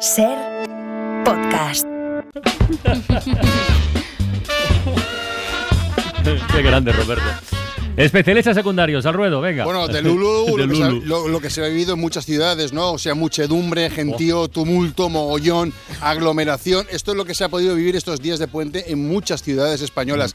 Ser podcast. Qué grande, Roberto. Especialistas secundarios, al ruedo, venga. Bueno, de Lulu, De lo, que se ha, Lulu. lo- lo que se ha vivido en muchas ciudades, ¿no? O sea, muchedumbre, gentío, tumulto, mogollón, aglomeración. Esto es lo que se ha podido vivir estos días de puente en muchas ciudades españolas.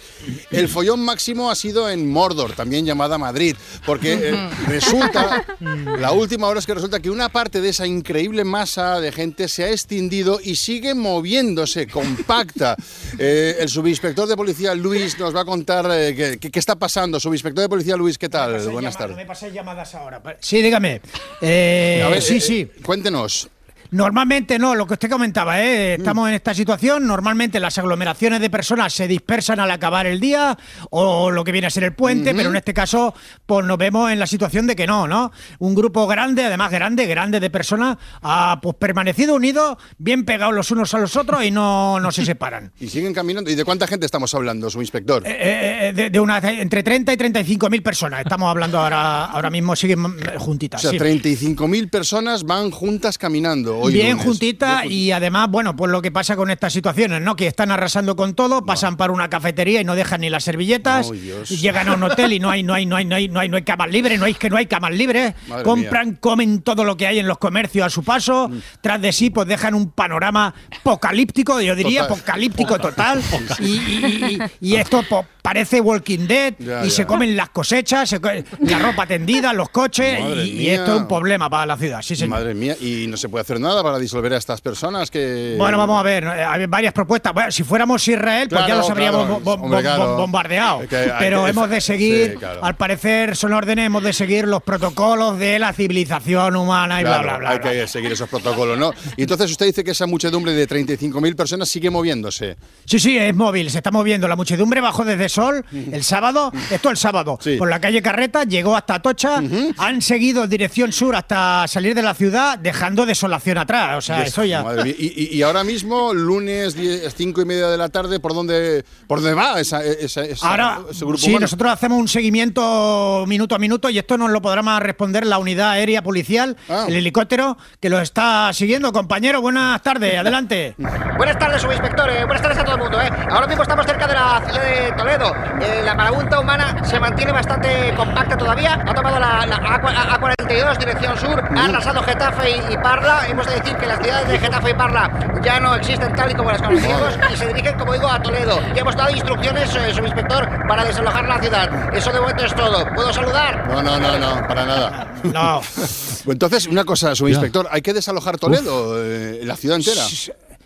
El follón máximo ha sido en Mordor, también llamada Madrid, porque eh, resulta, la última hora es que resulta que una parte de esa increíble masa de gente se ha extendido y sigue moviéndose, compacta. Eh, el subinspector de policía Luis nos va a contar eh, qué está pasando. Subinspector de policía Luis, ¿qué tal? Buenas tardes. Me paséis llamadas ahora. Sí, dígame. Eh, A ver, sí, eh, sí. cuéntenos. Normalmente no, lo que usted comentaba, ¿eh? estamos en esta situación, normalmente las aglomeraciones de personas se dispersan al acabar el día o lo que viene a ser el puente, pero en este caso pues nos vemos en la situación de que no, ¿no? Un grupo grande, además grande, grande de personas, ha pues permanecido unidos, bien pegados los unos a los otros y no, no se separan. Y siguen caminando. ¿Y de cuánta gente estamos hablando, subinspector? Eh, eh, de, de una, entre 30 y 35 mil personas, estamos hablando ahora, ahora mismo, siguen eh, o juntitas. sea, sí. 35.000 personas van juntas caminando hoy Bien lunes. juntita Bien y además, bueno, pues lo que pasa con estas situaciones, ¿no? Que están arrasando con todo, pasan para una cafetería y no dejan ni las servilletas, y llegan a un hotel y no hay, no hay, no hay, no hay, no hay, no hay camas libres, no hay que no hay camas libres, Madre compran, comen todo lo que hay en los comercios a su paso, Mm. tras de sí, pues dejan un panorama apocalíptico, yo diría, Total. apocalíptico total, y, y- y- y esto pues, parece Walking Dead, Ya, y ya. se comen las cosechas, se co- la ropa tendida, los coches, y, esto es un problema para la ciudad, sí, señor. Madre mía, y no se puede hacer nada para disolver a estas personas que... Bueno, vamos a ver, eh, hay varias propuestas. Bueno, si fuéramos Israel, pues ya los habríamos claro, bo- bo- hombre, bo- claro. bombardeado. Pero hemos de seguir, Sí, claro. al parecer son órdenes, hemos de seguir los protocolos de la civilización humana y bla, bla, bla. hay bla. que seguir esos protocolos, ¿no? Y entonces usted dice que esa muchedumbre de 35.000 personas sigue moviéndose. Sí, sí, es móvil, se está moviendo. La muchedumbre bajó desde Sol el sábado, esto el sábado, Sí. por la calle Carreta, llegó hasta Atocha, han seguido dirección sur hasta salir de la ciudad, dejando desolación atrás. O sea, eso ya. Madre mía. Y, y- y ahora mismo, lunes 10, 5 y media de la tarde, ¿por dónde, por dónde va esa, esa- esa- Ahora, ese grupo sí, humano? nosotros hacemos un seguimiento minuto a minuto y esto nos lo podrá más responder la unidad aérea policial, Ah. el helicóptero, que lo está siguiendo. Compañero, buenas tardes, adelante. Buenas tardes, subinspector. eh, buenas tardes a todo el mundo. eh. Ahora mismo estamos cerca de la ciudad de Toledo. Eh, la marabunta humana se mantiene bastante compacta todavía. Ha tomado la, la A, 42 dirección sur. Ha arrasado Getafe y, y Parla. Hemos de decir que las ciudades de Getafe y Parla ya no existen tal y como las conocíamos y se dirigen, como digo, a Toledo. Ya hemos dado instrucciones, eh, subinspector, para desalojar la ciudad. Eso de momento es todo. ¿Puedo saludar? No, no, no, no, para nada. No. Entonces, una cosa, subinspector, hay que desalojar Toledo, eh, la ciudad entera.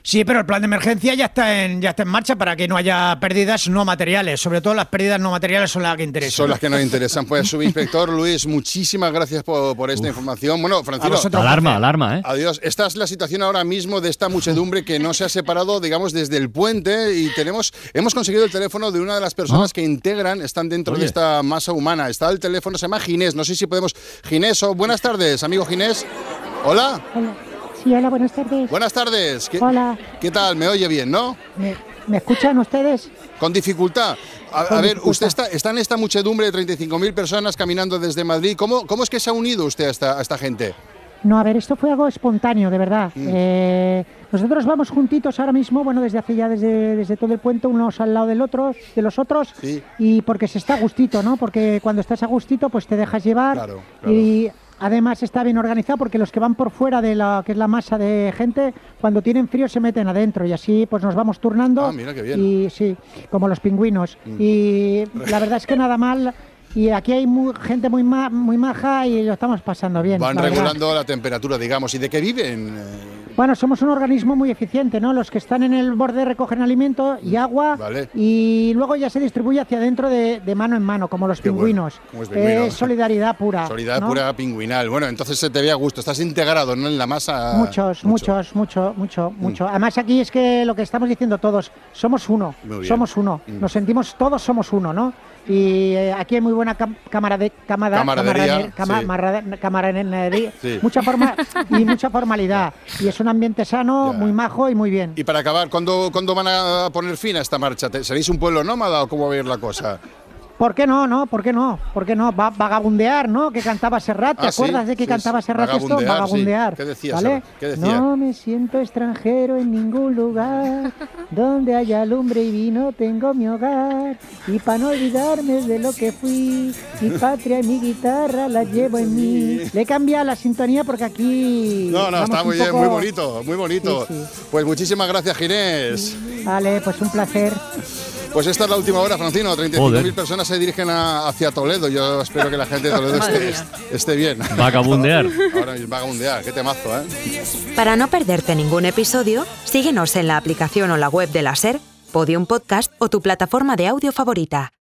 Sí, pero el plan de emergencia ya está en ya está en marcha para que no haya pérdidas no materiales. Sobre todo las pérdidas no materiales son las que interesan. Son las que nos interesan. Pues, subinspector Luis, muchísimas gracias por, por esta información. Bueno, vosotros. Alarma, alarma, ¿eh? Adiós. Esta es la situación ahora mismo de esta muchedumbre que no se ha separado, digamos, desde el puente y tenemos, hemos conseguido el teléfono de una de las personas Ah. que integran, están dentro Oye. de esta masa humana. Está el teléfono, se llama Ginés. No sé si podemos. Ginés, buenas tardes, amigo Ginés. Hola. Hola. Sí, hola, buenas tardes. Buenas tardes. ¿Qué, Hola. ¿Qué tal? ¿Me oye bien, no? ¿Me, me escuchan ustedes? Con dificultad. A, Con a ver, dificultad. usted está, está en esta muchedumbre de 35.000 personas caminando desde Madrid. ¿Cómo, ¿Cómo es que se ha unido usted a esta, a esta gente? No, a ver, esto fue algo espontáneo, de verdad. Mm. Eh, nosotros vamos juntitos ahora mismo, bueno, desde hace ya, desde, desde todo el puente, unos al lado del otro, de los otros, Sí. y porque se está a gustito, ¿no? Porque cuando estás a gustito, pues te dejas llevar. Claro, claro. Y además está bien organizado porque los que van por fuera de la que es la masa de gente, cuando tienen frío se meten adentro y así pues nos vamos turnando. Ah, mira qué bien. Mm. Y sí, como los pingüinos. Y la verdad es que nada mal. Y aquí hay gente muy, ma- muy maja y lo estamos pasando bien. Van la verdad. regulando la temperatura, digamos. ¿Y de qué viven? Eh, Bueno, somos un organismo muy eficiente, ¿no? Los que están en el borde recogen alimento y agua Vale. y luego ya se distribuye hacia adentro de, de mano en mano, como los Qué bueno, pingüinos. como los pingüinos. Es solidaridad pura. Solidaridad ¿no? pura pingüinal. Bueno, entonces se te ve a gusto. Estás integrado, ¿no? En la masa. Muchos, Mucho. Mm. muchos, mucho, mucho, mucho. Además aquí es que lo que estamos diciendo todos, somos uno, somos uno. Mm. Nos sentimos todos somos uno, ¿no? Y eh, aquí hay muy buena cam- cámara de cámara, Camaradería, camaradería, Sí. mucha forma y mucha formalidad. Y es un ambiente sano, Ya. muy majo y muy bien. Y para acabar, ¿cuándo, ¿cuándo van a poner fin a esta marcha? ¿Te- ¿Seréis un pueblo nómada o cómo va a ir la cosa? ¿Por qué no, no? ¿Por qué no? ¿Por qué no? Va- vagabundear, ¿no? Que cantaba Serrat. ¿Te Ah, sí, acuerdas de que sí, cantaba sí. Serrat esto? Vagabundear, sí. Vagabundear. ¿Qué decía, ¿Vale? Decía? No me siento extranjero en ningún lugar. Donde haya lumbre y vino tengo mi hogar. Y para no olvidarme de lo que fui, mi patria y mi guitarra la llevo en mí. Le he cambiado la sintonía porque aquí. No, no, está muy bien, poco- muy bonito, muy bonito. Sí, Pues muchísimas gracias, Ginés. Vale, pues un placer. Pues esta es la última hora, Francino. 35.000 Joder. personas se dirigen a- hacia Toledo. Yo espero que la gente de Toledo esté, esté bien. Vagabundear. Ahora mismo, vagabundear, qué temazo, ¿eh? Para no perderte ningún episodio, síguenos en la aplicación o la web de la SER, Podium Podcast o tu plataforma de audio favorita.